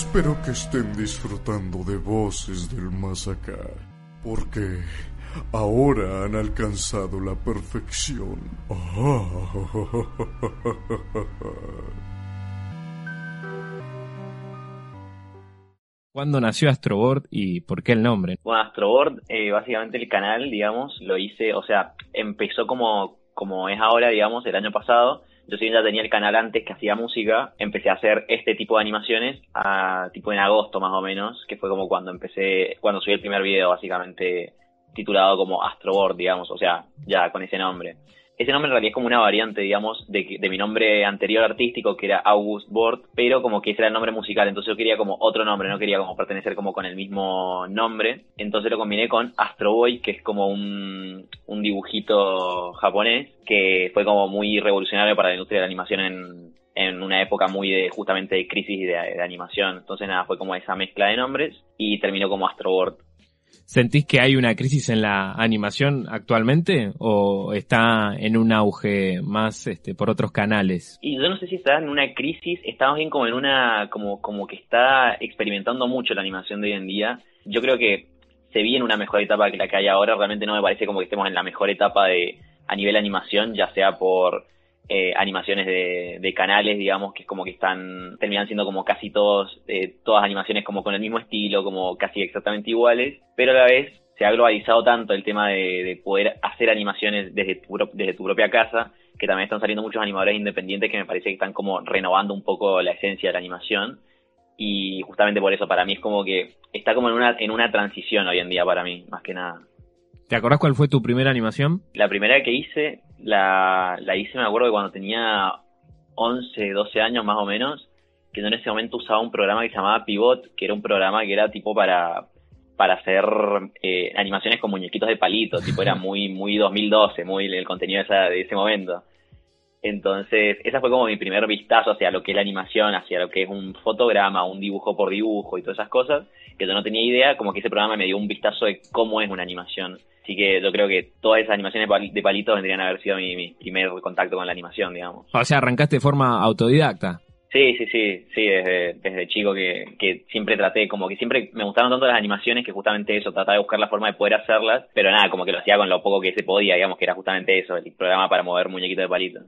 Espero que estén disfrutando de voces del más acá, porque ahora han alcanzado la perfección. ¿Cuándo nació Astroboard y por qué el nombre? Bueno, Astroboard, eh, básicamente el canal, digamos, lo hice, o sea, empezó como, como es ahora, digamos, el año pasado. Yo si ya tenía el canal antes que hacía música, empecé a hacer este tipo de animaciones a, tipo en agosto más o menos, que fue como cuando empecé, cuando subí el primer video básicamente titulado como Astroboard, digamos, o sea, ya con ese nombre ese nombre en realidad es como una variante, digamos, de, de mi nombre anterior artístico, que era August Bort, pero como que ese era el nombre musical, entonces yo quería como otro nombre, no quería como pertenecer como con el mismo nombre, entonces lo combiné con Astro Boy, que es como un, un dibujito japonés, que fue como muy revolucionario para la industria de la animación en, en una época muy de justamente de crisis de, de animación, entonces nada, fue como esa mezcla de nombres y terminó como Astro Board. ¿Sentís que hay una crisis en la animación actualmente o está en un auge más este, por otros canales? Y yo no sé si está en una crisis, estamos bien como en una, como, como que está experimentando mucho la animación de hoy en día. Yo creo que se viene una mejor etapa que la que hay ahora, realmente no me parece como que estemos en la mejor etapa de a nivel animación, ya sea por eh, animaciones de, canales, digamos, que es como que están, terminan siendo como casi todos, eh, todas animaciones como con el mismo estilo, como casi exactamente iguales, pero a la vez se ha globalizado tanto el tema de, poder hacer animaciones desde tu, desde tu propia casa, que también están saliendo muchos animadores independientes que me parece que están como renovando un poco la esencia de la animación. Y justamente por eso para mí es como que está como en una, en una transición hoy en día para mí, más que nada. ¿Te acordás cuál fue tu primera animación? La primera que hice, la, la hice, me acuerdo que cuando tenía 11, 12 años más o menos, que yo en ese momento usaba un programa que se llamaba Pivot, que era un programa que era tipo para, para hacer eh, animaciones con muñequitos de palito, tipo era muy, muy 2012, muy el contenido de, de ese momento. Entonces, esa fue como mi primer vistazo hacia lo que es la animación, hacia lo que es un fotograma, un dibujo por dibujo y todas esas cosas, que yo no tenía idea, como que ese programa me dio un vistazo de cómo es una animación. Así que yo creo que todas esas animaciones de palitos vendrían a haber sido mi, primer contacto con la animación, digamos. O sea, arrancaste de forma autodidacta. Sí, sí, sí, sí, desde, desde chico que, que siempre traté, como que siempre me gustaron tanto las animaciones que justamente eso, trataba de buscar la forma de poder hacerlas, pero nada, como que lo hacía con lo poco que se podía, digamos que era justamente eso, el programa para mover muñequitos de palitos.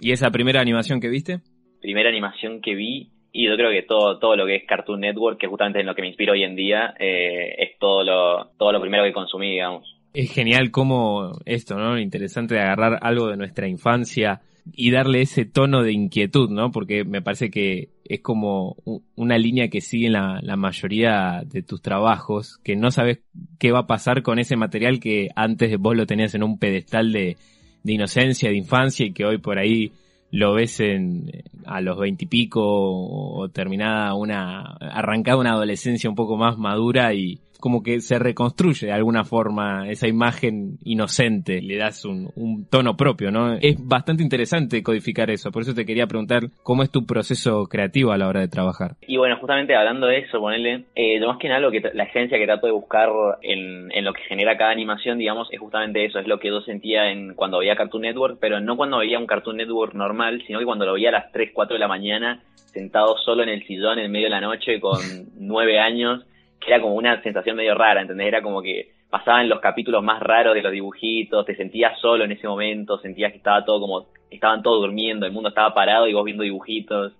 ¿Y esa primera animación que viste? Primera animación que vi, y yo creo que todo, todo lo que es Cartoon Network, que justamente es lo que me inspira hoy en día, eh, es todo lo, todo lo primero que consumí, digamos. Es genial como esto, ¿no? Interesante de agarrar algo de nuestra infancia y darle ese tono de inquietud, ¿no? Porque me parece que es como una línea que sigue la, mayoría de tus trabajos, que no sabes qué va a pasar con ese material que antes vos lo tenías en un pedestal de, de inocencia, de infancia y que hoy por ahí lo ves en, a los veintipico o terminada una, arrancada una adolescencia un poco más madura y, como que se reconstruye de alguna forma esa imagen inocente, le das un, un, tono propio, ¿no? Es bastante interesante codificar eso, por eso te quería preguntar cómo es tu proceso creativo a la hora de trabajar. Y bueno, justamente hablando de eso, ponerle, eh, más que nada lo que la esencia que trato de buscar en, en lo que genera cada animación, digamos, es justamente eso, es lo que yo sentía en cuando veía Cartoon Network, pero no cuando veía un Cartoon Network normal, sino que cuando lo veía a las 3, 4 de la mañana, sentado solo en el sillón en medio de la noche con 9 años, era como una sensación medio rara, ¿entendés? Era como que pasaban los capítulos más raros de los dibujitos, te sentías solo en ese momento, sentías que estaba todo como, estaban todos durmiendo, el mundo estaba parado y vos viendo dibujitos.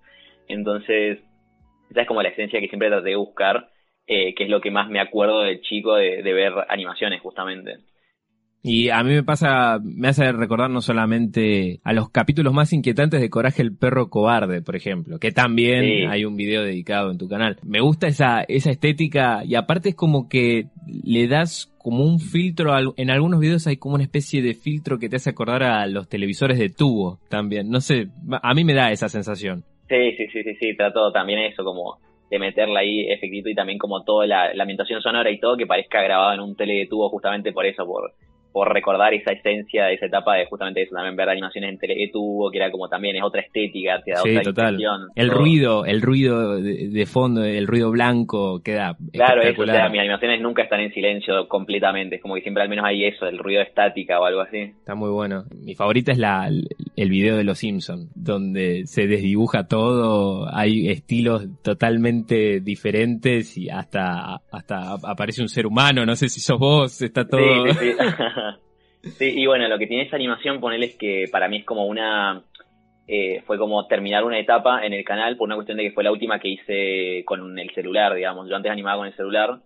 Entonces, esa es como la esencia que siempre traté de buscar, eh, que es lo que más me acuerdo de chico de, de ver animaciones justamente. Y a mí me pasa, me hace recordar no solamente a los capítulos más inquietantes de Coraje el perro cobarde, por ejemplo, que también hay un video dedicado en tu canal. Me gusta esa, esa estética y aparte es como que le das como un filtro, en algunos videos hay como una especie de filtro que te hace acordar a los televisores de tubo también. No sé, a mí me da esa sensación. Sí, sí, sí, sí, sí, trato también eso, como de meterla ahí efectito y también como toda la, la ambientación sonora y todo que parezca grabado en un tele de tubo justamente por eso, por por recordar esa esencia de esa etapa de justamente eso, también ver animaciones en tele que tuvo, que era como también es otra estética, te da sí, otra total. El ruido, el ruido de, fondo, el ruido blanco queda Claro, eso, o sea, mis animaciones nunca están en silencio completamente, es como que siempre al menos hay eso, el ruido estática o algo así. Está muy bueno. Mi favorita es la, el video de Los Simpsons, donde se desdibuja todo, hay estilos totalmente diferentes y hasta, hasta aparece un ser humano, no sé si sos vos, está todo... Sí, sí, sí. Y bueno, lo que tiene esa animación, ponele es que para mí es como una... Eh, fue como terminar una etapa en el canal por una cuestión de que fue la última que hice con el celular, digamos. Yo antes animaba con el celular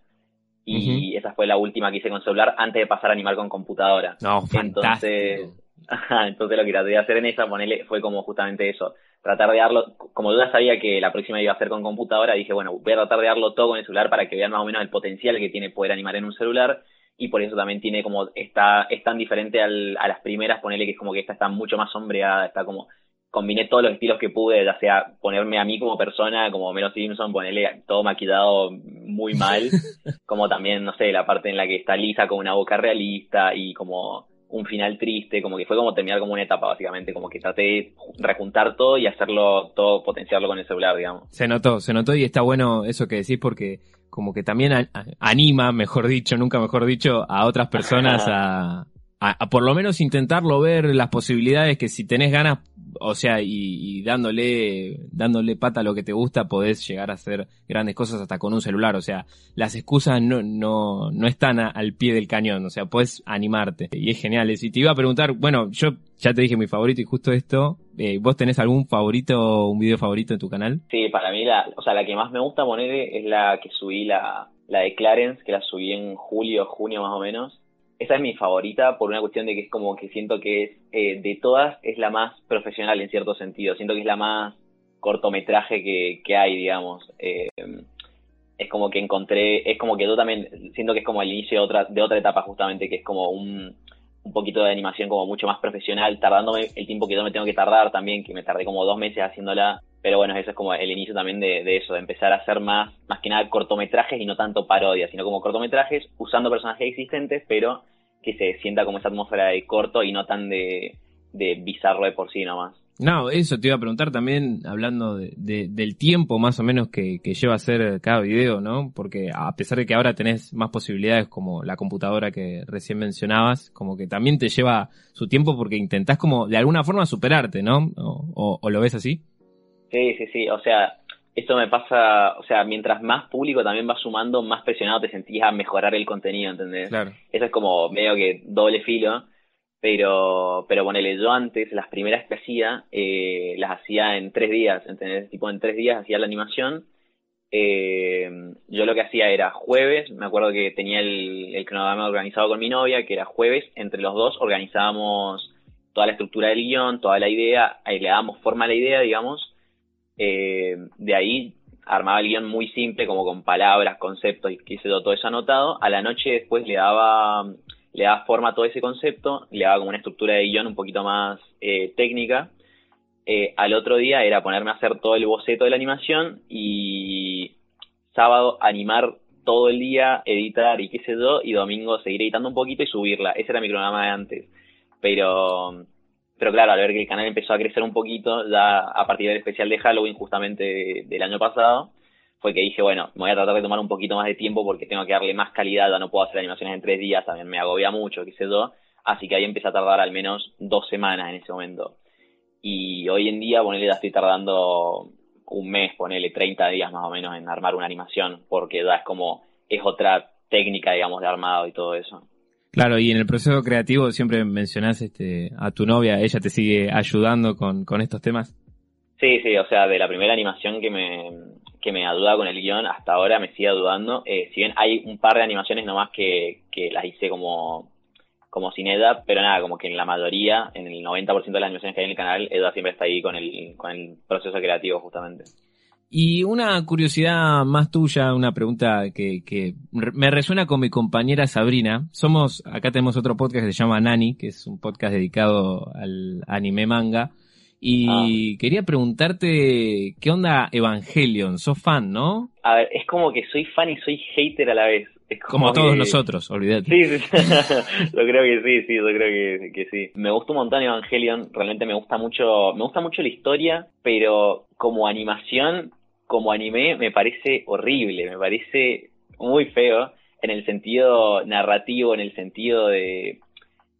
y esa fue la última que hice con celular antes de pasar a animar con computadora. No, entonces, entonces lo que traté de hacer en esa, ponele, fue como justamente eso. Tratar de darlo, como yo ya sabía que la próxima iba a ser con computadora, dije, bueno, voy a tratar de darlo todo con el celular para que vean más o menos el potencial que tiene poder animar en un celular y por eso también tiene como, está, es tan diferente al, a las primeras, ponerle que es como que esta está mucho más sombreada, está como, combiné todos los estilos que pude, ya sea ponerme a mí como persona, como Melo Simpson, ponerle todo maquillado muy mal, como también, no sé, la parte en la que está lisa con una boca realista y como un final triste, como que fue como terminar como una etapa básicamente, como que traté de rejuntar todo y hacerlo todo, potenciarlo con el celular, digamos. Se notó, se notó y está bueno eso que decís porque como que también anima, mejor dicho, nunca mejor dicho, a otras personas a, a, por lo menos intentarlo ver las posibilidades que si tenés ganas, o sea, y, dándole, dándole pata a lo que te gusta, podés llegar a hacer grandes cosas hasta con un celular. O sea, las excusas no, no, no están al pie del cañón, o sea, podés animarte. Y es genial. Y te iba a preguntar, bueno, yo ya te dije mi favorito y justo esto, eh, ¿vos tenés algún favorito, un video favorito en tu canal? Sí, para mí la, o sea, la que más me gusta poner es la que subí la, la de Clarence, que la subí en julio, junio más o menos esa es mi favorita por una cuestión de que es como que siento que es, eh, de todas es la más profesional en cierto sentido. Siento que es la más cortometraje que, que hay, digamos. Eh, es como que encontré, es como que yo también siento que es como el inicio de otra, de otra etapa justamente, que es como un, un poquito de animación como mucho más profesional, tardándome el tiempo que yo me tengo que tardar también, que me tardé como dos meses haciéndola pero bueno, eso es como el inicio también de, de, eso, de empezar a hacer más, más que nada cortometrajes y no tanto parodias, sino como cortometrajes usando personajes existentes, pero que se sienta como esa atmósfera de corto y no tan de, de bizarro de por sí nomás. No, eso te iba a preguntar también, hablando de, del tiempo más o menos que, que, lleva a hacer cada video, ¿no? Porque a pesar de que ahora tenés más posibilidades como la computadora que recién mencionabas, como que también te lleva su tiempo porque intentás como de alguna forma superarte, ¿no? o lo ves así? Sí, sí, sí. O sea, esto me pasa, o sea, mientras más público también vas sumando, más presionado te sentís a mejorar el contenido, ¿entendés? Claro. Eso es como medio que doble filo, pero, pero ponele, yo antes, las primeras que hacía, eh, las hacía en tres días, ¿entendés? Tipo, en tres días hacía la animación. Eh, yo lo que hacía era jueves, me acuerdo que tenía el, el cronograma organizado con mi novia, que era jueves, entre los dos organizábamos toda la estructura del guion, toda la idea, ahí le dábamos forma a la idea, digamos, eh, de ahí armaba el guion muy simple, como con palabras, conceptos y quise todo eso anotado. A la noche después le daba, le daba forma a todo ese concepto, le daba como una estructura de guion un poquito más eh, técnica. Eh, al otro día era ponerme a hacer todo el boceto de la animación y sábado animar todo el día, editar y qué sé yo, y domingo seguir editando un poquito y subirla. Ese era mi programa de antes. Pero pero claro, al ver que el canal empezó a crecer un poquito, ya a partir del especial de Halloween justamente del año pasado, fue que dije, bueno, me voy a tratar de tomar un poquito más de tiempo porque tengo que darle más calidad, ya no puedo hacer animaciones en tres días, también me agobia mucho, qué sé yo, así que ahí empecé a tardar al menos dos semanas en ese momento. Y hoy en día, ponele, ya estoy tardando un mes, ponele 30 días más o menos en armar una animación, porque ya es como, es otra técnica, digamos, de armado y todo eso. Claro, y en el proceso creativo siempre mencionás este, a tu novia, ella te sigue ayudando con, con estos temas. Sí, sí, o sea, de la primera animación que me, que me ayuda con el guion hasta ahora me sigue ayudando. Eh, si bien hay un par de animaciones nomás que, que las hice como, como sin Eda, pero nada, como que en la mayoría, en el 90% de las animaciones que hay en el canal, Eda siempre está ahí con el, con el proceso creativo justamente. Y una curiosidad más tuya, una pregunta que, que me resuena con mi compañera Sabrina. Somos, acá tenemos otro podcast que se llama Nani, que es un podcast dedicado al anime manga. Y quería preguntarte, ¿qué onda Evangelion? ¿Sos fan, no? A ver, es como que soy fan y soy hater a la vez. Es Como, todos nosotros, olvídate. Sí, sí, yo creo que sí, sí, yo creo que, que, sí. Me gusta un montón Evangelion, realmente me gusta mucho, me gusta mucho la historia, pero como animación, como anime, me parece horrible, me parece muy feo en el sentido narrativo, en el sentido de,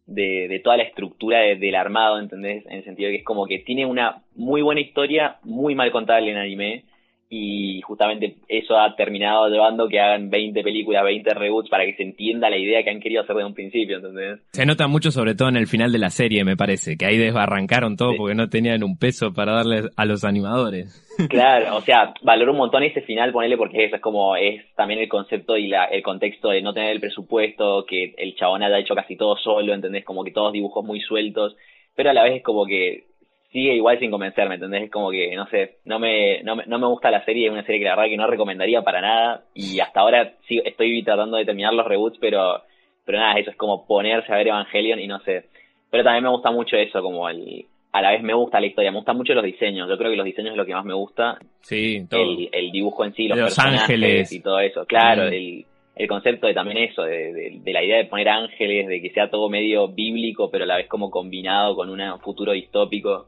de, de toda la estructura del armado, ¿entendés? En el sentido de que es como que tiene una muy buena historia, muy mal contable en anime, y justamente eso ha terminado llevando que hagan 20 películas, 20 reboots para que se entienda la idea que han querido hacer desde un principio, ¿entendés? Se nota mucho sobre todo en el final de la serie, me parece, que ahí desbarrancaron todo porque no tenían un peso para darles a los animadores. Claro, o sea, valoro un montón ese final, ponerle porque eso es como, es también el concepto y la, el contexto de no tener el presupuesto, que el chabón haya hecho casi todo solo, ¿entendés? Como que todos dibujos muy sueltos, pero a la vez es como que sigue igual sin convencerme, ¿entendés? Es como que, no sé, no me, no me, no me gusta la serie, es una serie que la verdad que no recomendaría para nada y hasta ahora sí estoy tratando de terminar los reboots, pero, pero nada, eso es como ponerse a ver Evangelion y no sé. Pero también me gusta mucho eso, como el, a la vez me gusta la historia, me gustan mucho los diseños, yo creo que los diseños es lo que más me gusta. Sí, todo. El, el dibujo en sí, los, los personajes ángeles. y todo eso, claro, Mm. el, el concepto de también eso, de, de, de la idea de poner ángeles, de que sea todo medio bíblico, pero a la vez como combinado con un futuro distópico.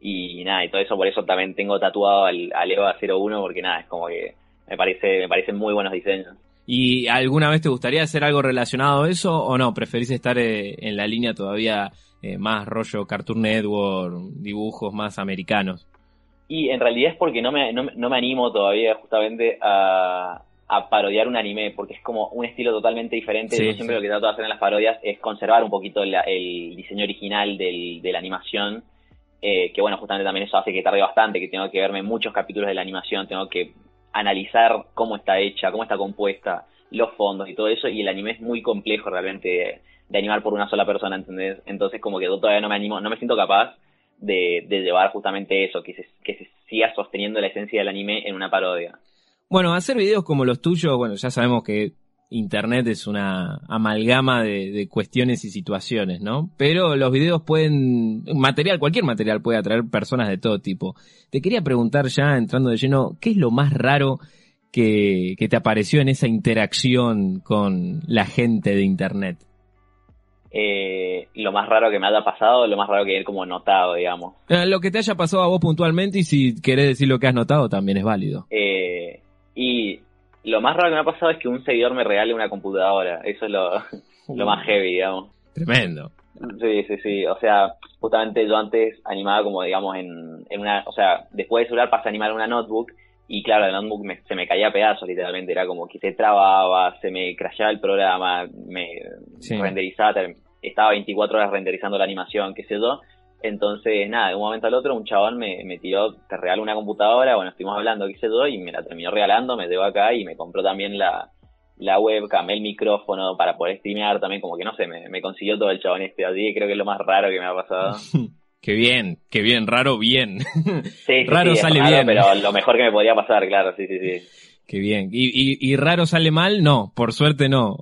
Y nada, y todo eso, por eso también tengo tatuado al, al EVA 01, porque nada, es como que me parece, me parecen muy buenos diseños. ¿Y alguna vez te gustaría hacer algo relacionado a eso o no? ¿Preferís estar eh, en la línea todavía eh, más rollo Cartoon Network, dibujos más americanos? Y en realidad es porque no me, no, no me animo todavía justamente a, a parodiar un anime, porque es como un estilo totalmente diferente. Sí, Yo siempre sí. lo que trato de hacer en las parodias es conservar un poquito la- el diseño original del, de la animación, eh, que bueno, justamente también eso hace que tarde bastante, que tengo que verme muchos capítulos de la animación, tengo que analizar cómo está hecha, cómo está compuesta, los fondos y todo eso, y el anime es muy complejo realmente de, animar por una sola persona, ¿entendés? Entonces como que yo todavía no me animo, no me siento capaz de, de llevar justamente eso, que se, que se siga sosteniendo la esencia del anime en una parodia. Bueno, hacer videos como los tuyos, bueno, ya sabemos que Internet es una amalgama de, de cuestiones y situaciones, ¿no? Pero los videos pueden, material, cualquier material puede atraer personas de todo tipo. Te quería preguntar ya, entrando de lleno, ¿qué es lo más raro que, que te apareció en esa interacción con la gente de Internet? Eh, lo más raro que me haya pasado, lo más raro que he como notado, digamos. Eh, Lo que te haya pasado a vos puntualmente y si querés decir lo que has notado también es válido. Eh, y lo más raro que me ha pasado es que un seguidor me regale una computadora. Eso es lo, lo más heavy, digamos. Tremendo. Sí, sí, sí. O sea, justamente yo antes animaba como, digamos, en, en una... O sea, después de celular pasé a animar una notebook y claro, el notebook me- se me caía a pedazos, literalmente. Era como que se trababa, se me crashaba el programa, me Sí. renderizaba, estaba 24 horas renderizando la animación, qué sé yo. Entonces, nada, de un momento al otro un chabón me, me tiró, te regalo una computadora, bueno, estuvimos hablando, qué sé yo, y me la terminó regalando, me llevó acá y me compró también la, la webcam, el micrófono para poder streamear también, como que no sé, me, me consiguió todo el chabón este, así creo que es lo más raro que me ha pasado. Qué bien, qué bien, raro, bien. Sí, Raro sí, sale raro, bien. Pero lo mejor que me podía pasar, claro, sí, sí, sí. Qué bien. ¿Y, y, y raro sale mal? No, por suerte no.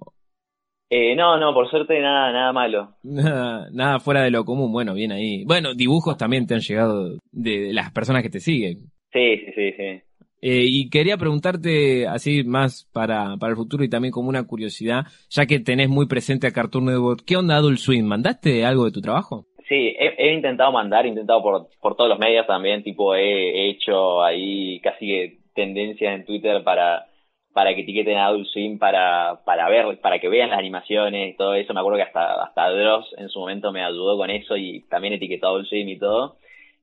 Eh, no, no, por suerte nada, nada malo. Nada, nada fuera de lo común. Bueno, bien ahí. Bueno, dibujos también te han llegado de, las personas que te siguen. Sí, sí, sí, sí. Eh, y quería preguntarte, así más para, para el futuro y también como una curiosidad, ya que tenés muy presente a Cartoon Network, ¿qué onda Adult Swim? ¿Mandaste algo de tu trabajo? Sí, he, he intentado mandar, he intentado por, por todos los medios también, tipo he, he hecho ahí casi que tendencias en Twitter para, para que etiqueten a Adult Swim para, para ver, para que vean las animaciones y todo eso. Me acuerdo que hasta, hasta Dross en su momento me ayudó con eso y también etiquetó a Adult Swim y todo.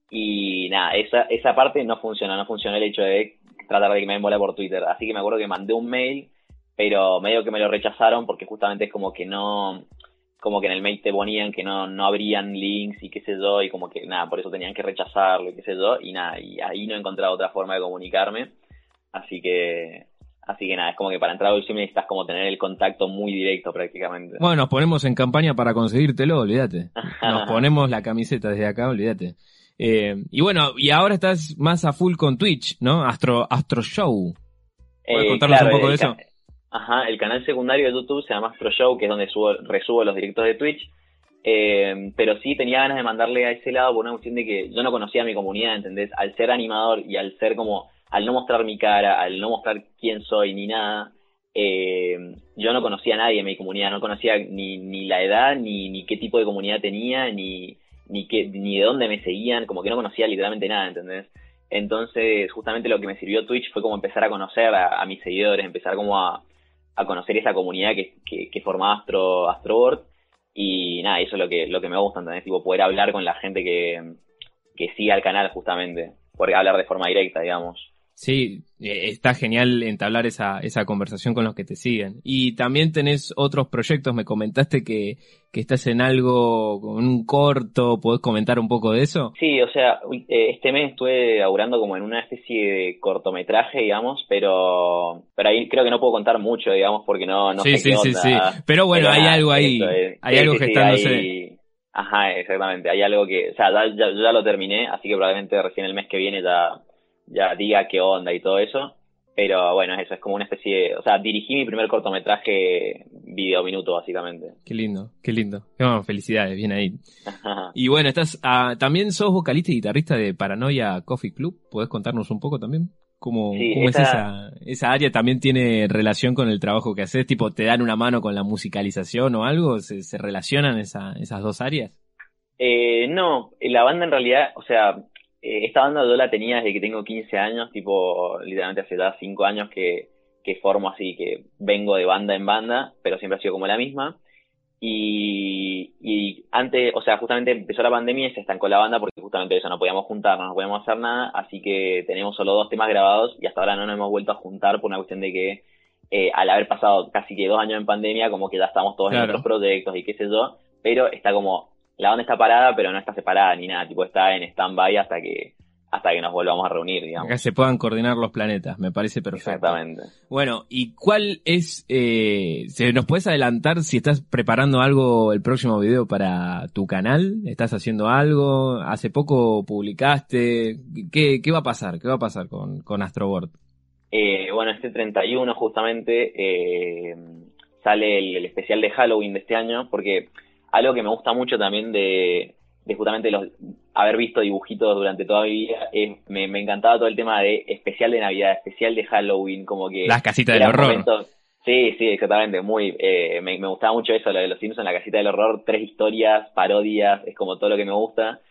Y nada, esa, esa parte no funcionó, no funcionó el hecho de tratar de que me den bola por Twitter. Así que me acuerdo que mandé un mail, pero medio que me lo rechazaron porque justamente es como que no, como que en el mail te ponían que no, no habrían links y qué sé yo, y como que nada, por eso tenían que rechazarlo y qué sé yo, y nada, y ahí no he encontrado otra forma de comunicarme. Así que, así que nada, es como que para entrar a Dulce necesitas como tener el contacto muy directo prácticamente. Bueno, nos ponemos en campaña para conseguírtelo, olvídate. Nos ponemos la camiseta desde acá, olvídate. Eh, y bueno, y ahora estás más a full con Twitch, ¿no? Astro, Astro Show. ¿Puedes contarnos un poco de eso? Ajá, el canal secundario de YouTube se llama Astro Show, que es donde subo, resubo los directos de Twitch. Eh, pero sí tenía ganas de mandarle a ese lado por una cuestión de que yo no conocía a mi comunidad, ¿entendés? Al ser animador y al ser como, al no mostrar mi cara, al no mostrar quién soy ni nada, eh, yo no conocía a nadie en mi comunidad, no conocía ni, ni la edad, ni, ni qué tipo de comunidad tenía, ni, ni, qué, ni de dónde me seguían, como que no conocía literalmente nada, ¿entendés? Entonces, justamente lo que me sirvió Twitch fue como empezar a conocer a, mis seguidores, empezar como a, a conocer esa comunidad que, que, que formaba Astro, Astroboard. Y nada, eso es lo que, lo que me gusta, ¿entendés? Tipo, poder hablar con la gente que, que sigue al canal, justamente. Poder hablar de forma directa, digamos. Sí, eh, está genial entablar esa, esa conversación con los que te siguen. Y también tenés otros proyectos, me comentaste que, que estás en algo, con un corto, ¿podés comentar un poco de eso? Sí, o sea, eh, este mes estuve laburando como en una especie de cortometraje, digamos, pero, pero ahí creo que no puedo contar mucho, digamos, porque no, no sí, sé sí, qué sí, sí, Pero bueno, hay algo ahí, hay algo que está, Ajá, exactamente, hay algo que, o sea, ya, ya lo terminé, así que probablemente recién el mes que viene ya ya diga qué onda y todo eso. Pero bueno, eso es como una especie de... O sea, dirigí mi primer cortometraje video minuto, básicamente. Qué lindo, qué lindo. felicidades, bien ahí. y bueno, estás ah, también sos vocalista y guitarrista de Paranoia Coffee Club. ¿Podés contarnos un poco también? ¿Cómo, es esa, esa área? ¿También tiene relación con el trabajo que haces? Tipo, ¿te dan una mano con la musicalización o algo? ¿Se, se relacionan esa, esas dos áreas? Eh, no, la banda en realidad, o sea, eh, esta banda yo la tenía desde que tengo 15 años, tipo, literalmente hace ya 5 años que, que formo así, que vengo de banda en banda, pero siempre ha sido como la misma. Y, y antes, o sea, justamente empezó la pandemia y se estancó la banda porque justamente eso, no podíamos juntarnos, no podíamos hacer nada, así que tenemos solo dos temas grabados y hasta ahora no nos hemos vuelto a juntar por una cuestión de que eh, al haber pasado casi que dos años en pandemia, como que ya estamos todos en otros proyectos y qué sé yo, pero está como la banda está parada, pero no está separada ni nada, tipo está en stand-by hasta que hasta que nos volvamos a reunir, digamos. Acá se puedan coordinar los planetas, me parece perfecto. Exactamente. Bueno, ¿y cuál es, eh, se nos puedes adelantar si estás preparando algo el próximo video para tu canal? ¿Estás haciendo algo? ¿Hace poco publicaste? ¿Qué, qué va a pasar? ¿Qué va a pasar con, con Astroboard? Eh, bueno, este 31 justamente eh, sale el especial de Halloween de este año, porque algo que me gusta mucho también de, justamente los, haber visto dibujitos durante toda mi vida, es, me, encantaba todo el tema de especial de Navidad, especial de Halloween, como que... Las casitas del horror. sí, sí, exactamente, muy, eh, me, gustaba mucho eso, lo de los Simpsons, la casita del horror, tres historias, parodias, es como todo lo que me gusta.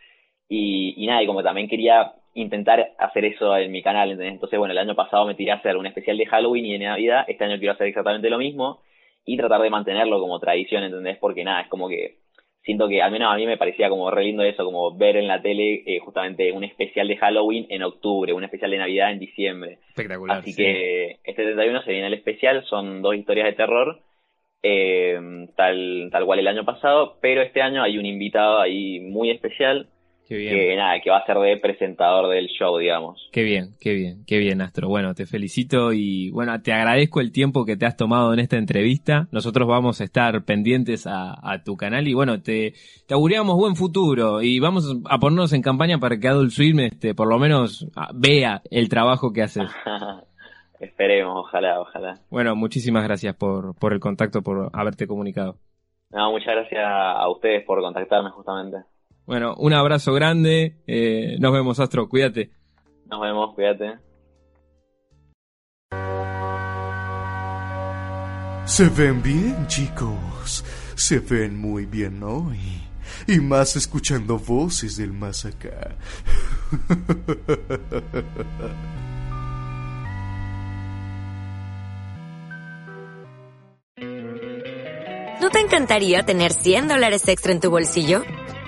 Y, y nada, y como también quería intentar hacer eso en mi canal, Entonces, bueno, el año pasado me tiré a hacer un especial de Halloween y de Navidad, este año quiero hacer exactamente lo mismo y tratar de mantenerlo como tradición, ¿entendés? Porque nada, es como que siento que al menos a mí me parecía como re lindo eso, como ver en la tele eh, justamente un especial de Halloween en octubre, un especial de Navidad en diciembre. Espectacular. Así que este 31 se viene el especial, son dos historias de terror, eh, tal, tal cual el año pasado, pero este año hay un invitado ahí muy especial que nada, que va a ser de presentador del show, digamos. Qué bien, qué bien, qué bien, Astro. Bueno, te felicito y bueno, te agradezco el tiempo que te has tomado en esta entrevista. Nosotros vamos a estar pendientes a, tu canal y bueno, te, te auguramos buen futuro y vamos a ponernos en campaña para que Adult Swim este, por lo menos ah, vea el trabajo que haces. Esperemos, ojalá, ojalá. Bueno, muchísimas gracias por, por el contacto, por haberte comunicado. No, muchas gracias a ustedes por contactarme justamente. Bueno, un abrazo grande. Eh, nos vemos, Astro. Cuídate. Nos vemos, cuídate. Se ven bien, chicos. Se ven muy bien hoy. Y más escuchando voces del más acá. ¿No te encantaría tener 100 dólares extra en tu bolsillo?